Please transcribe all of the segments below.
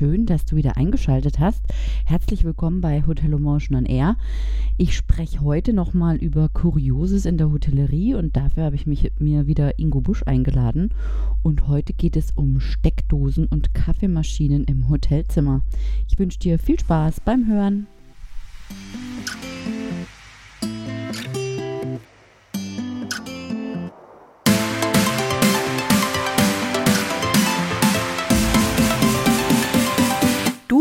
schön, dass du wieder eingeschaltet hast. Herzlich willkommen bei Hotel Motion on Air. Ich spreche heute nochmal über Kurioses in der Hotellerie und dafür habe ich mich, mir wieder Ingo Busch eingeladen. Und heute geht es um Steckdosen und Kaffeemaschinen im Hotelzimmer. Ich wünsche dir viel Spaß beim Hören.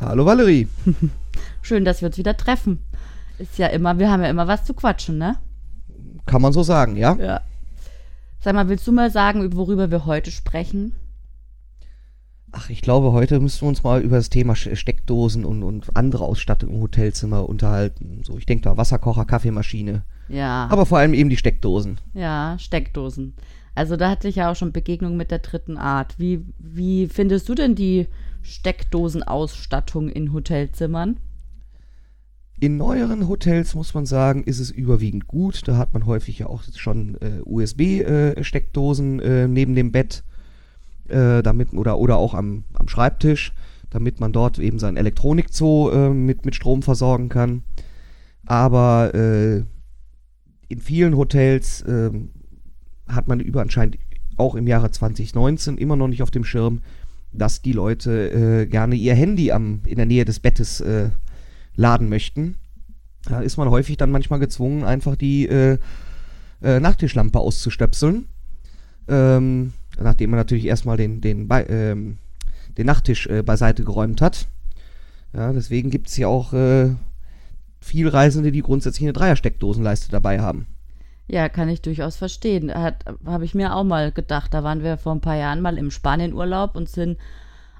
Hallo Valerie. Schön, dass wir uns wieder treffen. Ist ja immer, wir haben ja immer was zu quatschen, ne? Kann man so sagen, ja? Ja. Sag mal, willst du mal sagen, worüber wir heute sprechen? Ach, ich glaube, heute müssen wir uns mal über das Thema Steckdosen und, und andere Ausstattung im Hotelzimmer unterhalten. So, ich denke da Wasserkocher, Kaffeemaschine. Ja. Aber vor allem eben die Steckdosen. Ja, Steckdosen. Also da hatte ich ja auch schon Begegnung mit der dritten Art. Wie, wie findest du denn die Steckdosenausstattung in Hotelzimmern? In neueren Hotels muss man sagen, ist es überwiegend gut. Da hat man häufig ja auch schon äh, USB-Steckdosen äh, äh, neben dem Bett, äh, damit oder oder auch am, am Schreibtisch, damit man dort eben sein Elektronikzoo äh, mit mit Strom versorgen kann. Aber äh, in vielen Hotels ähm, hat man über anscheinend auch im Jahre 2019 immer noch nicht auf dem Schirm, dass die Leute äh, gerne ihr Handy am, in der Nähe des Bettes äh, laden möchten. Da ist man häufig dann manchmal gezwungen, einfach die äh, äh Nachttischlampe auszustöpseln. Ähm, nachdem man natürlich erstmal den, den, ähm, den Nachttisch äh, beiseite geräumt hat. Ja, deswegen gibt es ja auch äh, viel Reisende, die grundsätzlich eine Dreiersteckdosenleiste dabei haben. Ja, kann ich durchaus verstehen. Habe ich mir auch mal gedacht. Da waren wir vor ein paar Jahren mal im Spanienurlaub und sind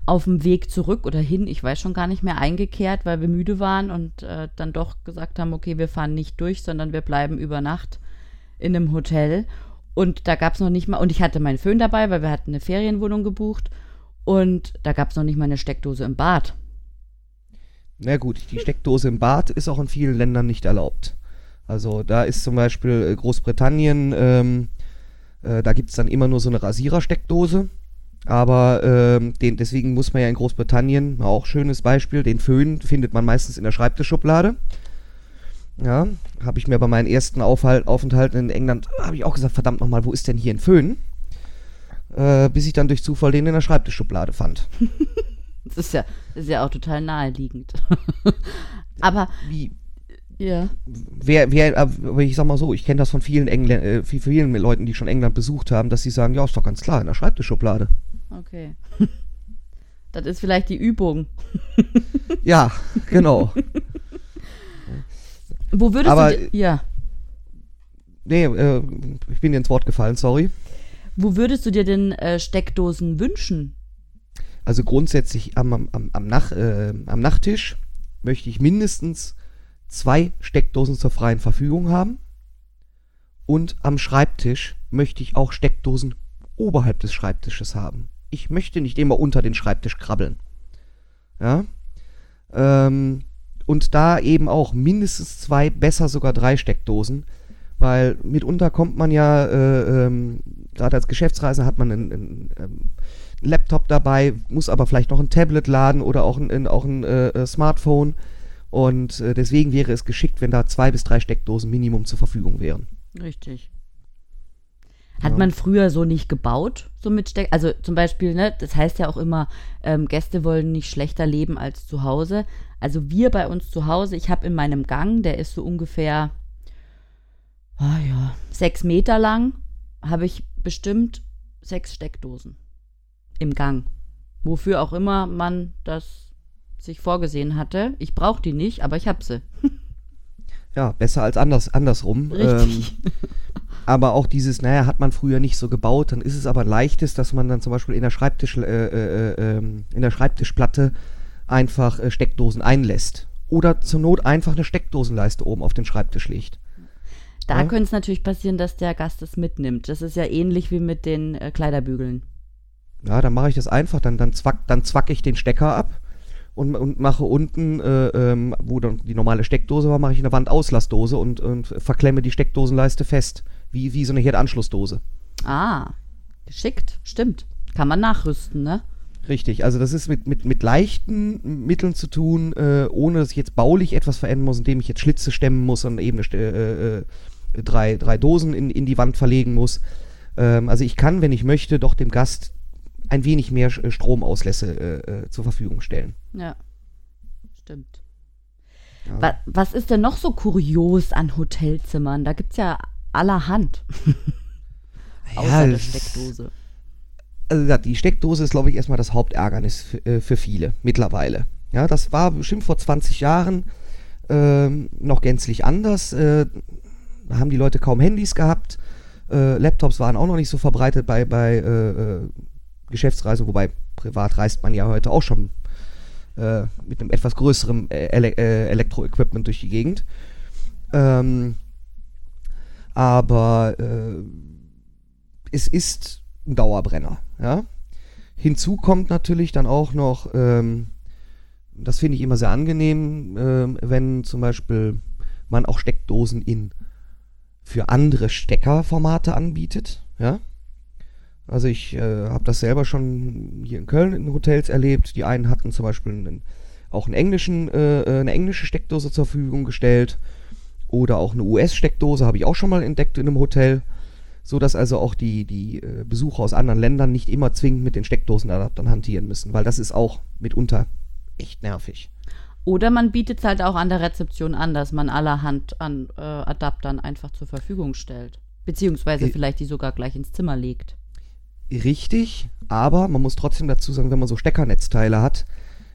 auf dem Weg zurück oder hin, ich weiß schon gar nicht mehr, eingekehrt, weil wir müde waren und äh, dann doch gesagt haben, okay, wir fahren nicht durch, sondern wir bleiben über Nacht in einem Hotel. Und da gab es noch nicht mal, und ich hatte meinen Föhn dabei, weil wir hatten eine Ferienwohnung gebucht und da gab es noch nicht mal eine Steckdose im Bad. Na gut, die Steckdose im Bad ist auch in vielen Ländern nicht erlaubt. Also da ist zum Beispiel äh, Großbritannien, ähm, äh, da gibt es dann immer nur so eine Rasierersteckdose. Aber ähm, den, deswegen muss man ja in Großbritannien, auch schönes Beispiel, den Föhn findet man meistens in der Schreibtischschublade. Ja, habe ich mir bei meinen ersten Aufhalt, Aufenthalten in England, habe ich auch gesagt, verdammt nochmal, wo ist denn hier ein Föhn? Äh, bis ich dann durch Zufall den in der Schreibtischschublade fand. das ist ja, das ist ja auch total naheliegend. Aber wie, ja. Wer, wer, äh, ich sag mal so, ich kenne das von vielen Engländ äh, vielen Leuten, die schon England besucht haben, dass sie sagen, ja, ist doch ganz klar, in der Schreibtischschublade. Okay. Das ist vielleicht die Übung. ja, genau. Wo würdest Aber, du. Ja. Nee, äh, ich bin dir ins Wort gefallen, sorry. Wo würdest du dir denn äh, Steckdosen wünschen? Also grundsätzlich am, am, am, Nach, äh, am Nachttisch möchte ich mindestens zwei Steckdosen zur freien Verfügung haben. Und am Schreibtisch möchte ich auch Steckdosen oberhalb des Schreibtisches haben. Ich möchte nicht immer unter den Schreibtisch krabbeln. Ja. Ähm, und da eben auch mindestens zwei, besser sogar drei Steckdosen, weil mitunter kommt man ja, äh, ähm, gerade als Geschäftsreise hat man einen, einen, einen, ähm, Laptop dabei, muss aber vielleicht noch ein Tablet laden oder auch ein, auch ein äh, äh Smartphone. Und äh, deswegen wäre es geschickt, wenn da zwei bis drei Steckdosen Minimum zur Verfügung wären. Richtig. Hat ja. man früher so nicht gebaut, so mit Steck, also zum Beispiel, ne, das heißt ja auch immer, ähm, Gäste wollen nicht schlechter leben als zu Hause. Also wir bei uns zu Hause, ich habe in meinem Gang, der ist so ungefähr, oh ja, sechs Meter lang, habe ich bestimmt sechs Steckdosen im Gang. Wofür auch immer man das sich vorgesehen hatte. Ich brauche die nicht, aber ich habe sie. ja, besser als anders, andersrum. Richtig. Ähm, aber auch dieses, naja, hat man früher nicht so gebaut, dann ist es aber leichtes, dass man dann zum Beispiel in der Schreibtisch, äh, äh, äh, ähm, in der Schreibtischplatte einfach äh, Steckdosen einlässt. Oder zur Not einfach eine Steckdosenleiste oben auf den Schreibtisch legt. Da Ja. könnte es natürlich passieren, dass der Gast es mitnimmt. Das ist ja ähnlich wie mit den äh, Kleiderbügeln. Ja, dann mache ich das einfach, dann, dann, zwack, dann zwack ich den Stecker ab und, und mache unten, äh, ähm, wo dann die normale Steckdose war, mache ich eine Wandauslassdose und, und verklemme die Steckdosenleiste fest. Wie, wie so eine Herdanschlussdose. Ah, geschickt. Stimmt. Kann man nachrüsten, ne? Richtig, also das ist mit, mit, mit leichten Mitteln zu tun, äh, ohne dass ich jetzt baulich etwas verändern muss, indem ich jetzt Schlitze stemmen muss und eben äh, äh, drei, drei Dosen in, in die Wand verlegen muss. Ähm, also ich kann, wenn ich möchte, doch dem Gast ein wenig mehr Sch- Stromauslässe äh, äh, zur Verfügung stellen. Ja. Stimmt. Ja. Wa was ist denn noch so kurios an Hotelzimmern? Da gibt es ja allerhand. Außer der das- Steckdose. also die Steckdose ist, glaube ich, erstmal das Hauptärgernis für, äh, für viele mittlerweile. Ja, das war bestimmt vor 20 Jahren ähm, noch gänzlich anders. Äh, da haben die Leute kaum Handys gehabt. Äh, Laptops waren auch noch nicht so verbreitet bei, bei Geschäftsreisen, wobei privat reist man ja heute auch schon äh, mit einem etwas größeren äh, Ele äh, Elektroequipment durch die Gegend. Ähm, aber äh, es ist ein Dauerbrenner. Ja? Hinzu kommt natürlich dann auch noch, ähm, das finde ich immer sehr angenehm, ähm, wenn zum Beispiel man auch Steckdosen in für andere Steckerformate anbietet. Ja? Also ich äh, habe das selber schon hier in Köln in Hotels erlebt. Die einen hatten zum Beispiel einen, auch einen englischen, äh, äh, eine englische Steckdose zur Verfügung gestellt oder auch eine US-Steckdose habe ich auch schon mal entdeckt in einem Hotel so dass also auch die, die äh, Besucher aus anderen Ländern nicht immer zwingend mit den Steckdosenadaptern hantieren müssen, weil das ist auch mitunter echt nervig. Oder man bietet es halt auch an der Rezeption an, dass man allerhand an äh, Adaptern einfach zur Verfügung stellt. Beziehungsweise vielleicht die sogar gleich ins Zimmer legt. Richtig, aber man muss trotzdem dazu sagen, wenn man so Steckernetzteile hat,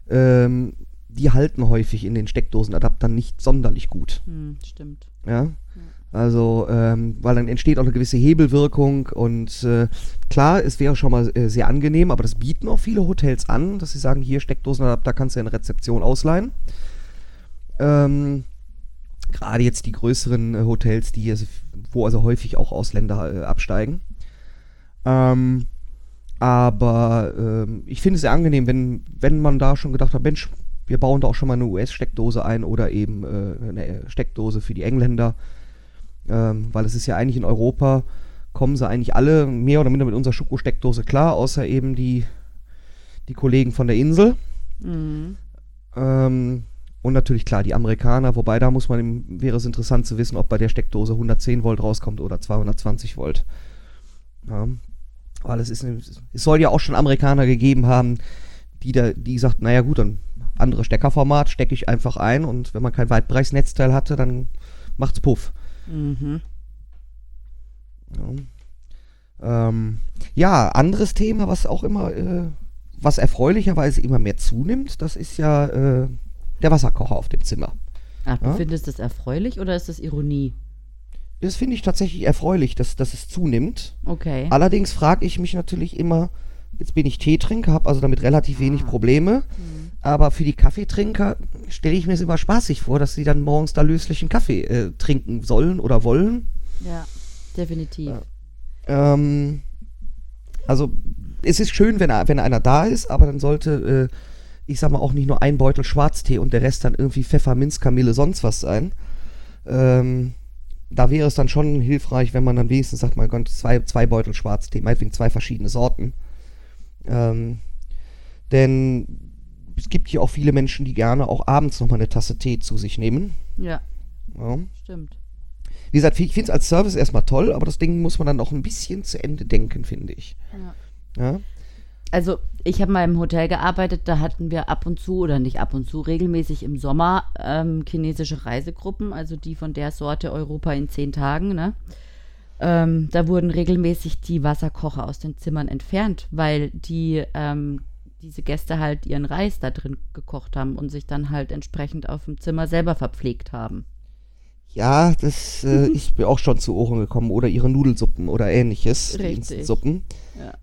ähm, die halten häufig in den Steckdosenadaptern nicht sonderlich gut. Hm, stimmt. Ja. Also, ähm, weil dann entsteht auch eine gewisse Hebelwirkung und äh, klar, es wäre schon mal äh, sehr angenehm, aber das bieten auch viele Hotels an, dass sie sagen, hier Steckdosenadapter kannst du in der Rezeption ausleihen. Ähm, Gerade jetzt die größeren äh, Hotels, die wo also häufig auch Ausländer äh, absteigen. Ähm, aber ähm, ich finde es sehr angenehm, wenn, wenn man da schon gedacht hat, Mensch, wir bauen da auch schon mal eine US-Steckdose ein oder eben äh, eine Steckdose für die Engländer. Ähm, weil es ist ja eigentlich in Europa, kommen sie eigentlich alle mehr oder minder mit unserer Schokosteckdose klar, außer eben die, die Kollegen von der Insel. Mhm. Ähm, und natürlich klar, die Amerikaner, wobei da muss man, wäre es interessant zu wissen, ob bei der Steckdose 110 Volt rauskommt oder 220 Volt. Ja, weil es ist, eine, es soll ja auch schon Amerikaner gegeben haben, die da, die sagt, naja gut, dann andere Steckerformat stecke ich einfach ein und wenn man kein Weitbereichsnetzteil hatte, dann macht's Puff. Mhm. Ja. Ähm, ja, anderes Thema, was auch immer, äh, was erfreulicherweise immer mehr zunimmt, das ist ja äh, der Wasserkocher auf dem Zimmer. Ach, du Ja? findest das erfreulich oder ist das Ironie? Das finde ich tatsächlich erfreulich, dass, dass es zunimmt. Okay. Allerdings frage ich mich natürlich immer, jetzt bin ich Teetrinker, habe also damit relativ wenig Probleme, aber für die Kaffeetrinker stelle ich mir es immer spaßig vor, dass sie dann morgens da löslichen Kaffee äh, trinken sollen oder wollen. Ja, definitiv. Ähm, also es ist schön, wenn, wenn einer da ist, aber dann sollte, äh, ich sag mal, auch nicht nur ein Beutel Schwarztee und der Rest dann irgendwie Pfefferminz, Kamille, sonst was sein. Ähm, da wäre es dann schon hilfreich, wenn man dann wenigstens sagt, man könnte zwei, zwei Beutel Schwarztee, meinetwegen zwei verschiedene Sorten. Ähm, denn es gibt hier auch viele Menschen, die gerne auch abends nochmal eine Tasse Tee zu sich nehmen. Ja, Ja. stimmt. Wie gesagt, ich finde es als Service erstmal toll, aber das Ding muss man dann auch ein bisschen zu Ende denken, finde ich. Ja. Ja? Also ich habe mal im Hotel gearbeitet, da hatten wir ab und zu oder nicht ab und zu regelmäßig im Sommer ähm, chinesische Reisegruppen, also die von der Sorte Europa in zehn Tagen. Ne? Ähm, da wurden regelmäßig die Wasserkocher aus den Zimmern entfernt, weil die ähm, diese Gäste halt ihren Reis da drin gekocht haben und sich dann halt entsprechend auf dem Zimmer selber verpflegt haben. Ja, das äh, ist mir auch schon zu Ohren gekommen. Oder ihre Nudelsuppen oder ähnliches. Richtig. Die Suppen.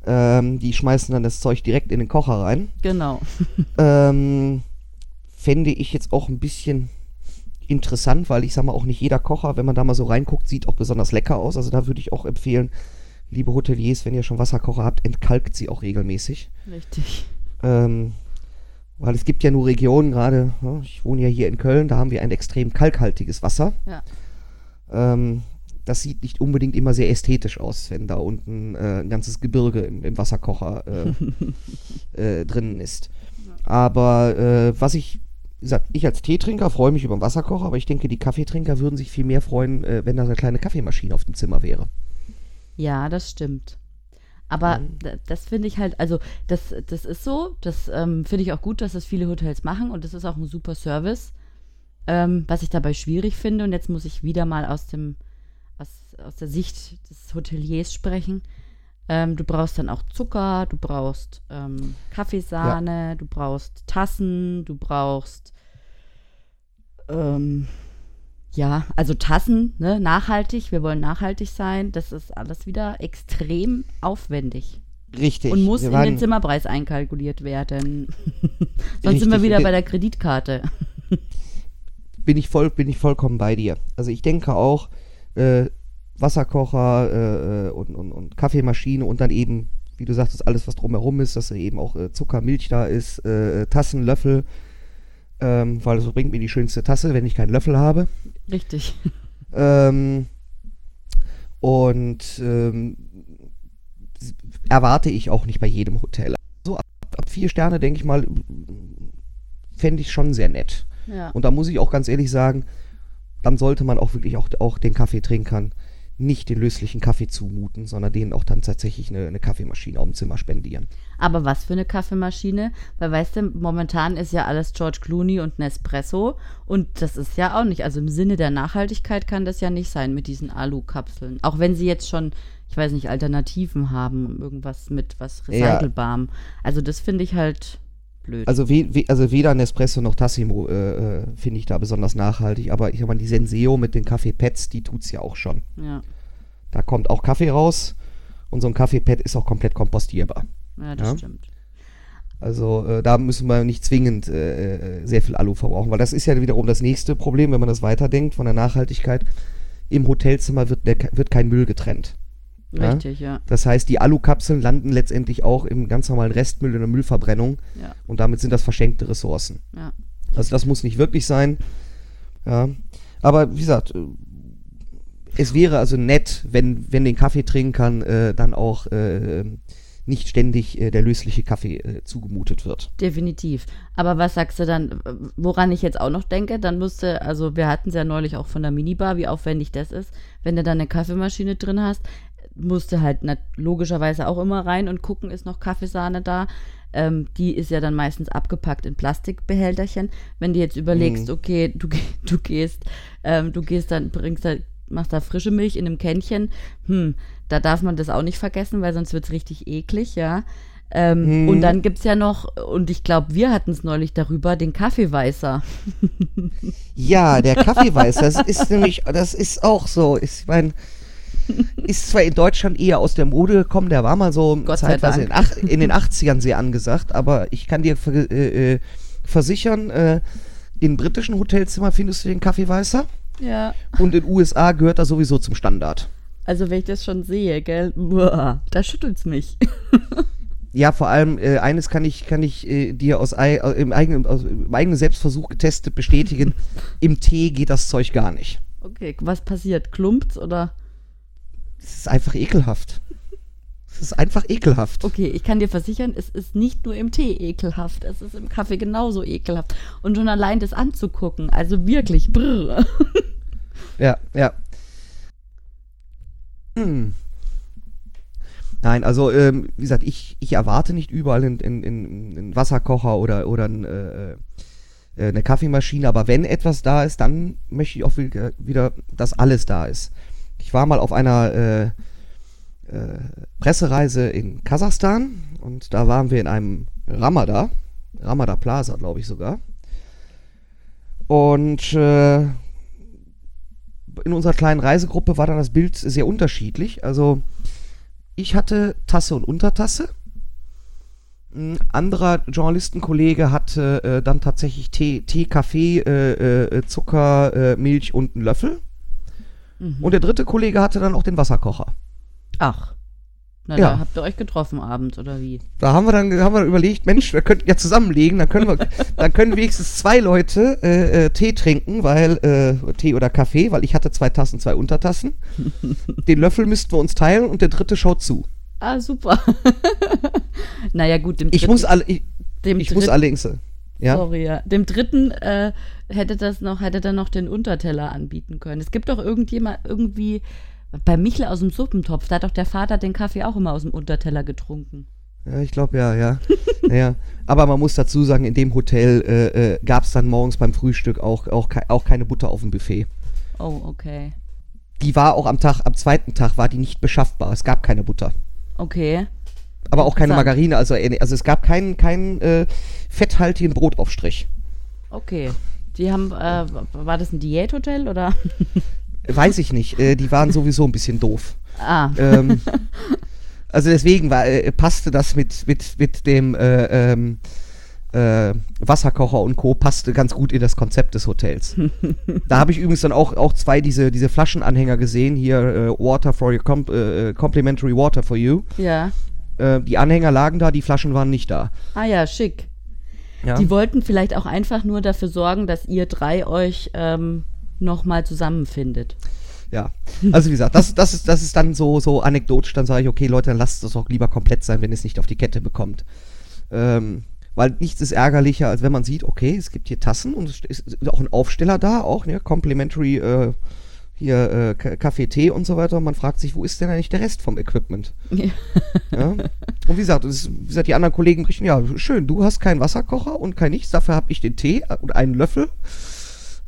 Ähm, die schmeißen dann das Zeug direkt in den Kocher rein. Genau. Ähm, fände ich jetzt auch ein bisschen interessant, weil ich sag mal auch nicht jeder Kocher, wenn man da mal so reinguckt, sieht auch besonders lecker aus. Also da würde ich auch empfehlen, liebe Hoteliers, wenn ihr schon Wasserkocher habt, entkalkt sie auch regelmäßig. Richtig. Ähm, weil es gibt ja nur Regionen, gerade, ja, ich wohne ja hier in Köln, da haben wir ein extrem kalkhaltiges Wasser. Ja. Ähm, das sieht nicht unbedingt immer sehr ästhetisch aus, wenn da unten äh, ein ganzes Gebirge im, im Wasserkocher äh, äh, drinnen ist. Aber äh, was ich, wie gesagt, ich als Teetrinker freue mich über den Wasserkocher, aber ich denke, die Kaffeetrinker würden sich viel mehr freuen, äh, wenn da so eine kleine Kaffeemaschine auf dem Zimmer wäre. Ja, das stimmt. Aber Mhm. das finde ich halt, also das, das ist so, das ähm, finde ich auch gut, dass das viele Hotels machen und das ist auch ein super Service. Ähm, was ich dabei schwierig finde, und jetzt muss ich wieder mal aus dem, aus, aus der Sicht des Hoteliers sprechen. Ähm, du brauchst dann auch Zucker, du brauchst ähm, Kaffeesahne, du brauchst Tassen, du brauchst ähm, ja, also Tassen, ne, nachhaltig, wir wollen nachhaltig sein. Das ist alles wieder extrem aufwendig Richtig. und muss in den Zimmerpreis einkalkuliert werden. Sonst sind wir Richtig, wieder bei der Kreditkarte. bin ich voll, bin ich vollkommen bei dir. Also ich denke auch, äh, Wasserkocher äh, äh, und, und, und Kaffeemaschine und dann eben, wie du sagtest, alles, was drumherum ist, dass da eben auch äh, Zucker, Milch da ist, äh, Tassen, Löffel, ähm, weil so bringt mir die schönste Tasse, wenn ich keinen Löffel habe. Richtig. Ähm, und ähm, erwarte ich auch nicht bei jedem Hotel. So ab, ab vier Sterne, denke ich mal, fände ich schon sehr nett. Ja. Und da muss ich auch ganz ehrlich sagen, dann sollte man auch wirklich auch, auch den Kaffeetrinkern nicht den löslichen Kaffee zumuten, sondern denen auch dann tatsächlich eine, eine Kaffeemaschine auf dem Zimmer spendieren. Aber was für eine Kaffeemaschine? Weil weißt du, momentan ist ja alles George Clooney und Nespresso und das ist ja auch nicht, also im Sinne der Nachhaltigkeit kann das ja nicht sein mit diesen Alu-Kapseln. Auch wenn sie jetzt schon, ich weiß nicht, Alternativen haben, irgendwas mit was Ja. recycelbarem. Also das finde ich halt blöd. Also, we, we, also weder Nespresso noch Tassimo äh, äh, finde ich da besonders nachhaltig, aber ich mal, die Senseo mit den Kaffeepads, die tut's ja auch schon. ja. Da kommt auch Kaffee raus und so ein Kaffeepad ist auch komplett kompostierbar. ja, das Ja. stimmt. Also äh, da müssen wir nicht zwingend äh, äh, sehr viel Alu verbrauchen, weil das ist ja wiederum das nächste Problem, wenn man das weiterdenkt von der Nachhaltigkeit. Im Hotelzimmer wird, der, wird kein Müll getrennt. Ja? Richtig, ja. Das heißt, die Alukapseln landen letztendlich auch im ganz normalen Restmüll in der Müllverbrennung Ja, und damit sind das verschenkte Ressourcen. ja. Also das muss nicht wirklich sein. Ja. Aber wie gesagt, es wäre also nett, wenn, wenn den Kaffeetrinkern äh, dann auch äh, nicht ständig äh, der lösliche Kaffee äh, zugemutet wird. Definitiv. Aber was sagst du dann, woran ich jetzt auch noch denke, dann musste, also wir hatten es ja neulich auch von der Minibar, wie aufwendig das ist, wenn du dann eine Kaffeemaschine drin hast, musste halt logischerweise auch immer rein und gucken, ist noch Kaffeesahne da. Ähm, die ist ja dann meistens abgepackt in Plastikbehälterchen. Wenn du jetzt überlegst, Mhm. okay, du, du gehst, ähm, du gehst dann, bringst da, machst da frische Milch in einem Kännchen, hm, da darf man das auch nicht vergessen, weil sonst wird es richtig eklig, ja. Ähm, Mhm. Und dann gibt es ja noch, und ich glaube, wir hatten es neulich darüber, den Kaffeeweißer. Ja, der Kaffeeweißer, das ist nämlich, das ist auch so. Ich meine, ist zwar in Deutschland eher aus der Mode gekommen, der war mal so Gott zeitweise in, ach, in den 80ern sehr angesagt, aber ich kann dir äh, äh, versichern, äh, in britischen Hotelzimmern findest du den Kaffeeweißer Ja. und in USA gehört er sowieso zum Standard. Also wenn ich das schon sehe, gell, Uah, da schüttelt's mich. Ja, vor allem äh, eines kann ich, kann ich äh, dir aus, ei, äh, im, eigenen, aus im eigenen Selbstversuch getestet bestätigen. Im Tee geht das Zeug gar nicht. Okay, was passiert? Klumpt's oder? Es ist einfach ekelhaft. Es ist einfach ekelhaft. Okay, ich kann dir versichern, es ist nicht nur im Tee ekelhaft, es ist im Kaffee genauso ekelhaft. Und schon allein das anzugucken, also wirklich, brr. Ja, ja. Hm. Nein, also ähm, wie gesagt, ich, ich erwarte nicht überall einen in, in, in Wasserkocher oder, oder ein, äh, äh, eine Kaffeemaschine, aber wenn etwas da ist, dann möchte ich auch wieder dass alles da ist. Ich war mal auf einer äh, äh, Pressereise in Kasachstan und da waren wir in einem Ramada, Ramada Plaza, glaube ich sogar. Und äh, in unserer kleinen Reisegruppe war dann das Bild sehr unterschiedlich. Also ich hatte Tasse und Untertasse. Ein anderer Journalistenkollege hatte äh, dann tatsächlich Tee, Tee Kaffee, äh, äh, Zucker, äh, Milch und einen Löffel. Mhm. Und der dritte Kollege hatte dann auch den Wasserkocher. Ach. Na, Ja. da habt ihr euch getroffen abends, oder wie? Da haben wir dann haben wir überlegt, Mensch, wir könnten ja zusammenlegen, dann können wir, dann können wenigstens zwei Leute äh, äh, Tee trinken, weil äh, Tee oder Kaffee, weil ich hatte zwei Tassen, zwei Untertassen. Den Löffel müssten wir uns teilen und der dritte schaut zu. Ah, super. naja, gut, dem Ich dritten, muss alle, ich, ich muss allerdings, ja, Sorry, ja. Dem dritten äh, hätte das noch, hätte dann noch den Unterteller anbieten können. Es gibt doch irgendjemand, irgendwie, bei Michel aus dem Suppentopf, da hat doch der Vater den Kaffee auch immer aus dem Unterteller getrunken. ja, ich glaube ja, ja, ja. Aber man muss dazu sagen, in dem Hotel äh, äh, gab es dann morgens beim Frühstück auch auch, auch keine Butter auf dem Buffet. Oh, okay. Die war auch am Tag, am zweiten Tag war die nicht beschaffbar. Es gab keine Butter. Okay. Aber auch keine. Margarine, also, also es gab keinen, keinen äh, fetthaltigen Brotaufstrich. Okay. Die haben, äh, war das ein Diäthotel oder? Weiß ich nicht. Äh, die waren sowieso ein bisschen doof. Ah, Ähm, also deswegen war, äh, passte das mit, mit, mit dem äh, ähm, äh, Wasserkocher und Co. passte ganz gut in das Konzept des Hotels. da habe ich übrigens dann auch, auch zwei diese, diese Flaschenanhänger gesehen. Hier äh, Water for your com äh, Complimentary Water for you. ja. Äh, die Anhänger lagen da, die Flaschen waren nicht da. Ah ja, schick. Ja? Die wollten vielleicht auch einfach nur dafür sorgen, dass ihr drei euch ähm, nochmal zusammenfindet. Ja, also wie gesagt, das, das, ist, das ist dann so, so anekdotisch, dann sage ich, okay Leute, dann lasst es doch lieber komplett sein, wenn ihr es nicht auf die Kette bekommt. Ähm, weil nichts ist ärgerlicher, als wenn man sieht, okay, es gibt hier Tassen und es ist auch ein Aufsteller da, auch, ne, complimentary, äh, hier äh, Kaffee, Tee und so weiter. Und man fragt sich, wo ist denn eigentlich der Rest vom Equipment? Ja. Ja? Und wie gesagt, es ist, wie gesagt, die anderen Kollegen berichten, ja, schön, du hast keinen Wasserkocher und kein nichts, dafür habe ich den Tee und einen Löffel.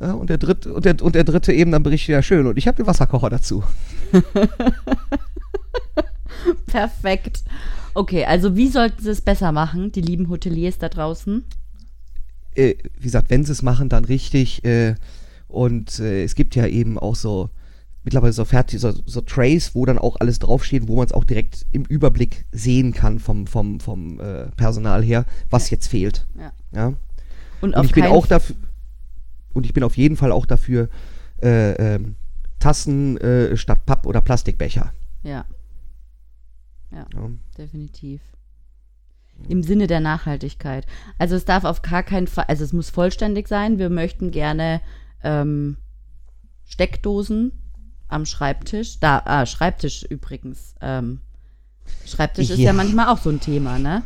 Ja, und, der dritte, und, der, und der dritte eben dann berichtet, ja schön, und ich habe den Wasserkocher dazu. Perfekt. Okay, also wie sollten sie es besser machen, die lieben Hoteliers da draußen? äh, wie gesagt, wenn sie es machen, dann richtig. Äh, und äh, es gibt ja eben auch so mittlerweile so fertig, so, so Trays, wo dann auch alles draufsteht, wo man es auch direkt im Überblick sehen kann vom, vom, vom äh, Personal her, was jetzt fehlt. Ja. Ja? Und, Und ich bin auch dafür, und ich bin auf jeden Fall auch dafür, äh, ähm, Tassen äh, statt Papp- oder Plastikbecher. Ja. Ja, Ja. definitiv. Im Sinne der Nachhaltigkeit. Also es darf auf gar keinen Fall, also es muss vollständig sein. Wir möchten gerne ähm, Steckdosen am Schreibtisch. Da, ah, Schreibtisch übrigens. Ähm, Schreibtisch ist ja Ja. manchmal auch so ein Thema, ne?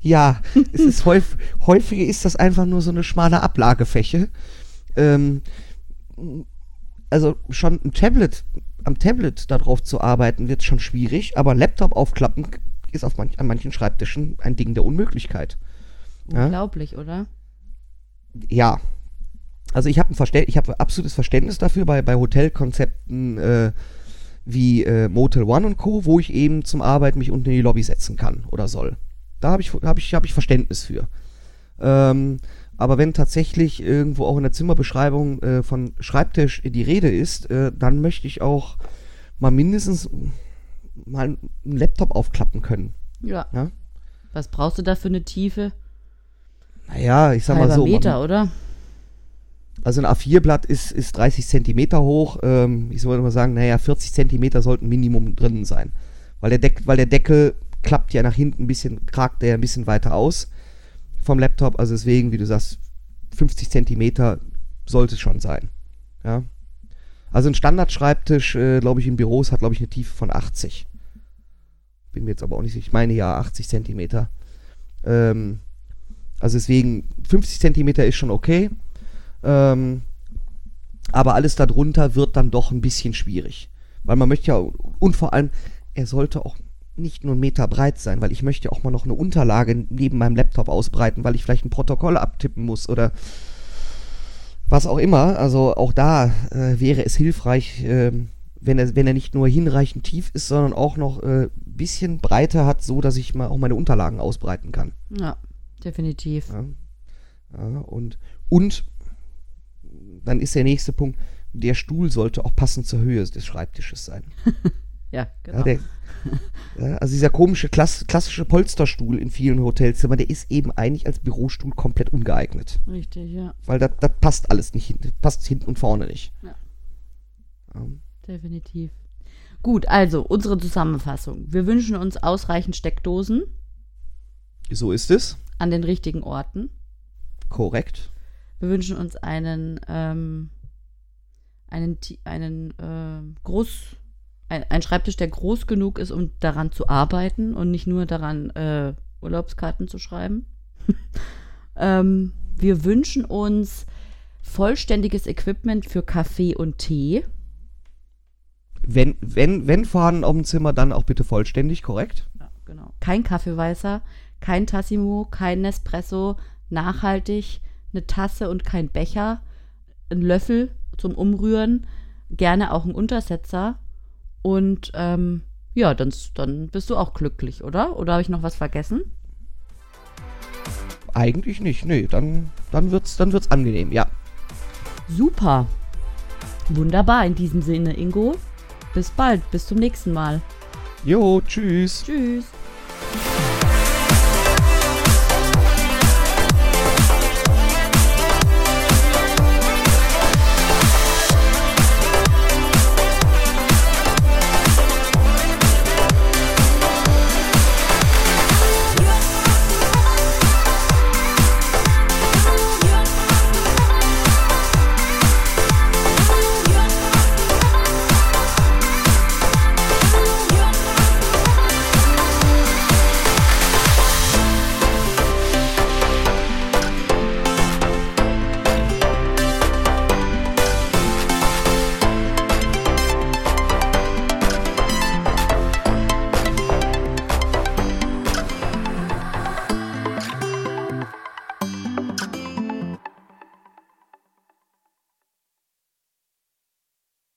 Ja, es ist häufig, häufiger ist das einfach nur so eine schmale Ablagefläche. Ähm, also schon ein Tablet, am Tablet darauf zu arbeiten, wird schon schwierig, aber Laptop aufklappen ist auf manch, an manchen Schreibtischen ein Ding der Unmöglichkeit. Ja? Unglaublich, oder? Ja. Also ich habe ein ich habe absolutes Verständnis dafür bei, bei Hotelkonzepten äh, wie äh, Motel One und Co., wo ich eben zum Arbeiten mich unten in die Lobby setzen kann oder soll. Da habe ich, hab ich, hab ich Verständnis für. Ähm, aber wenn tatsächlich irgendwo auch in der Zimmerbeschreibung äh, von Schreibtisch die Rede ist, äh, dann möchte ich auch mal mindestens mal einen Laptop aufklappen können. Ja. Ja? Was brauchst du da für eine Tiefe? Naja, ich sag mal Halber so. man- Meter, oder? Also ein A4-Blatt ist, ist 30 Zentimeter hoch. Ähm, ich würde mal sagen, naja, 40 Zentimeter sollten Minimum drin sein. Weil der, Deck, weil der Deckel klappt ja nach hinten ein bisschen, kragt der ein bisschen weiter aus vom Laptop. Also deswegen, wie du sagst, 50 Zentimeter sollte es schon sein. Ja. Also ein Standardschreibtisch, äh, glaube ich, in Büros hat, glaube ich, eine Tiefe von 80. Bin mir jetzt aber auch nicht sicher. Ich meine ja 80 Zentimeter. Ähm, also deswegen, 50 Zentimeter ist schon okay. Ähm, aber alles darunter wird dann doch ein bisschen schwierig. Weil man möchte ja, und vor allem, er sollte auch nicht nur einen Meter breit sein, weil ich möchte auch mal noch eine Unterlage neben meinem Laptop ausbreiten, weil ich vielleicht ein Protokoll abtippen muss oder was auch immer. Also auch da äh, wäre es hilfreich, ähm, wenn, er, wenn er nicht nur hinreichend tief ist, sondern auch noch ein äh, bisschen breiter hat, so dass ich mal auch meine Unterlagen ausbreiten kann. Ja, definitiv. Ja. Ja, und, und dann ist der nächste Punkt, der Stuhl sollte auch passend zur Höhe des Schreibtisches sein. Ja, genau. Ja, der, ja, also dieser komische klass, klassische Polsterstuhl in vielen Hotelzimmern, der ist eben eigentlich als Bürostuhl komplett ungeeignet. Richtig, ja. Weil das passt alles nicht, hin- passt hinten und vorne nicht. Ja. Ähm, Definitiv. Gut, also unsere Zusammenfassung. Wir wünschen uns ausreichend Steckdosen so ist es. an den richtigen Orten. Korrekt. Wir wünschen uns einen, ähm, einen, einen ähm, groß, ein, ein Schreibtisch, der groß genug ist, um daran zu arbeiten und nicht nur daran äh, Urlaubskarten zu schreiben. ähm, wir wünschen uns vollständiges Equipment für Kaffee und Tee. Wenn, wenn, wenn vorhanden auf dem Zimmer, dann auch bitte vollständig, korrekt? Ja, genau. Kein Kaffeeweißer, kein Tassimo, kein Nespresso, nachhaltig, eine Tasse und kein Becher, ein Löffel zum Umrühren, gerne auch ein Untersetzer und ähm, ja, dann, dann bist du auch glücklich, oder? Oder habe ich noch was vergessen? Eigentlich nicht. Nee, dann, dann wird's, dann wird's angenehm, ja. Super. Wunderbar in diesem Sinne, Ingo. Bis bald, bis zum nächsten Mal. Jo, tschüss. Tschüss.